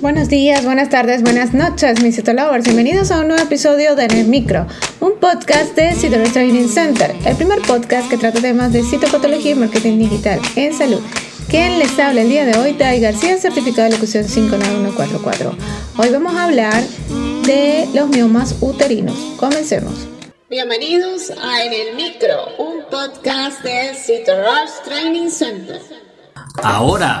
Buenos días, buenas tardes, buenas noches, mis citolovers. Bienvenidos a un nuevo episodio de En el Micro, un podcast de Citolovers Training Center, el primer podcast que trata temas de citopatología y marketing digital en salud. Quien les habla el día de hoy, Dai García, certificado de locución 59144. Hoy vamos a hablar de los miomas uterinos. Comencemos. Bienvenidos a En el Micro, un podcast de Citolovers Training Center. Ahora,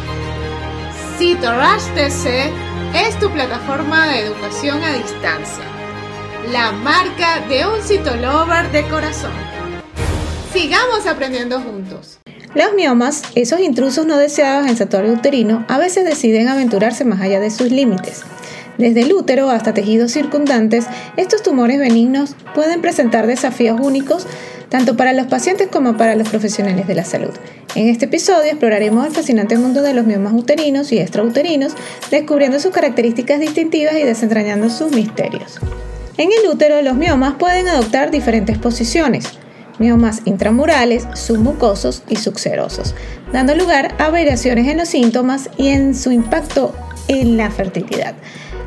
Rush TC es tu plataforma de educación a distancia, la marca de un citolover de corazón. Sigamos aprendiendo juntos. Los miomas, esos intrusos no deseados en santuario uterino, a veces deciden aventurarse más allá de sus límites. Desde el útero hasta tejidos circundantes, estos tumores benignos pueden presentar desafíos únicos tanto para los pacientes como para los profesionales de la salud. En este episodio exploraremos el fascinante mundo de los miomas uterinos y extrauterinos, descubriendo sus características distintivas y desentrañando sus misterios. En el útero, los miomas pueden adoptar diferentes posiciones, miomas intramurales, submucosos y subserosos, dando lugar a variaciones en los síntomas y en su impacto en la fertilidad.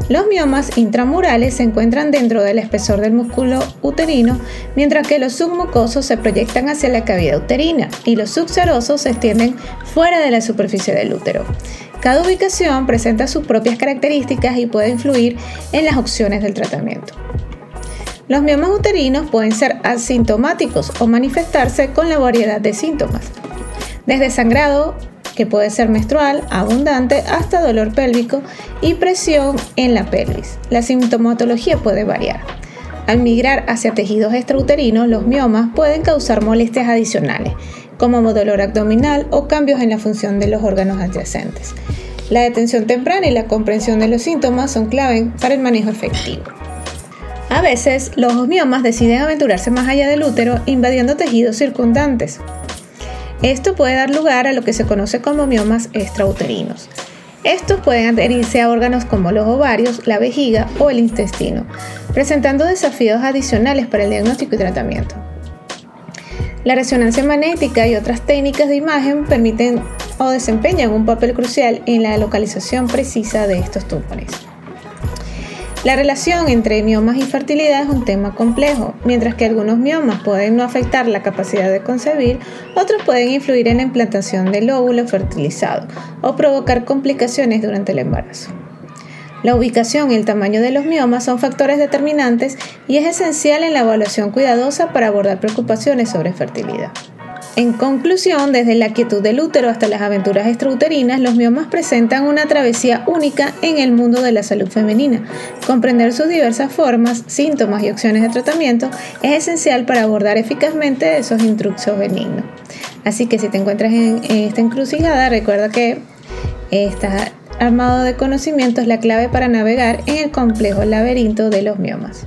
Los miomas intramurales se encuentran dentro del espesor del músculo uterino, mientras que los submucosos se proyectan hacia la cavidad uterina y los subserosos se extienden fuera de la superficie del útero. Cada ubicación presenta sus propias características y puede influir en las opciones del tratamiento. Los miomas uterinos pueden ser asintomáticos o manifestarse con la variedad de síntomas, desde sangrado que puede ser menstrual, abundante, hasta dolor pélvico y presión en la pelvis. La sintomatología puede variar. Al migrar hacia tejidos extrauterinos, los miomas pueden causar molestias adicionales, como dolor abdominal o cambios en la función de los órganos adyacentes. La detención temprana y la comprensión de los síntomas son clave para el manejo efectivo. A veces, los miomas deciden aventurarse más allá del útero, invadiendo tejidos circundantes, esto puede dar lugar a lo que se conoce como miomas extrauterinos. Estos pueden adherirse a órganos como los ovarios, la vejiga o el intestino, presentando desafíos adicionales para el diagnóstico y tratamiento. La resonancia magnética y otras técnicas de imagen permiten o desempeñan un papel crucial en la localización precisa de estos tumores. La relación entre miomas y fertilidad es un tema complejo. Mientras que algunos miomas pueden no afectar la capacidad de concebir, otros pueden influir en la implantación del óvulo fertilizado o provocar complicaciones durante el embarazo. La ubicación y el tamaño de los miomas son factores determinantes y es esencial en la evaluación cuidadosa para abordar preocupaciones sobre fertilidad. En conclusión, desde la quietud del útero hasta las aventuras extrauterinas, los miomas presentan una travesía única en el mundo de la salud femenina. Comprender sus diversas formas, síntomas y opciones de tratamiento es esencial para abordar eficazmente esos intrusos benignos. Así que si te encuentras en esta encrucijada, recuerda que estar armado de conocimiento es la clave para navegar en el complejo laberinto de los miomas.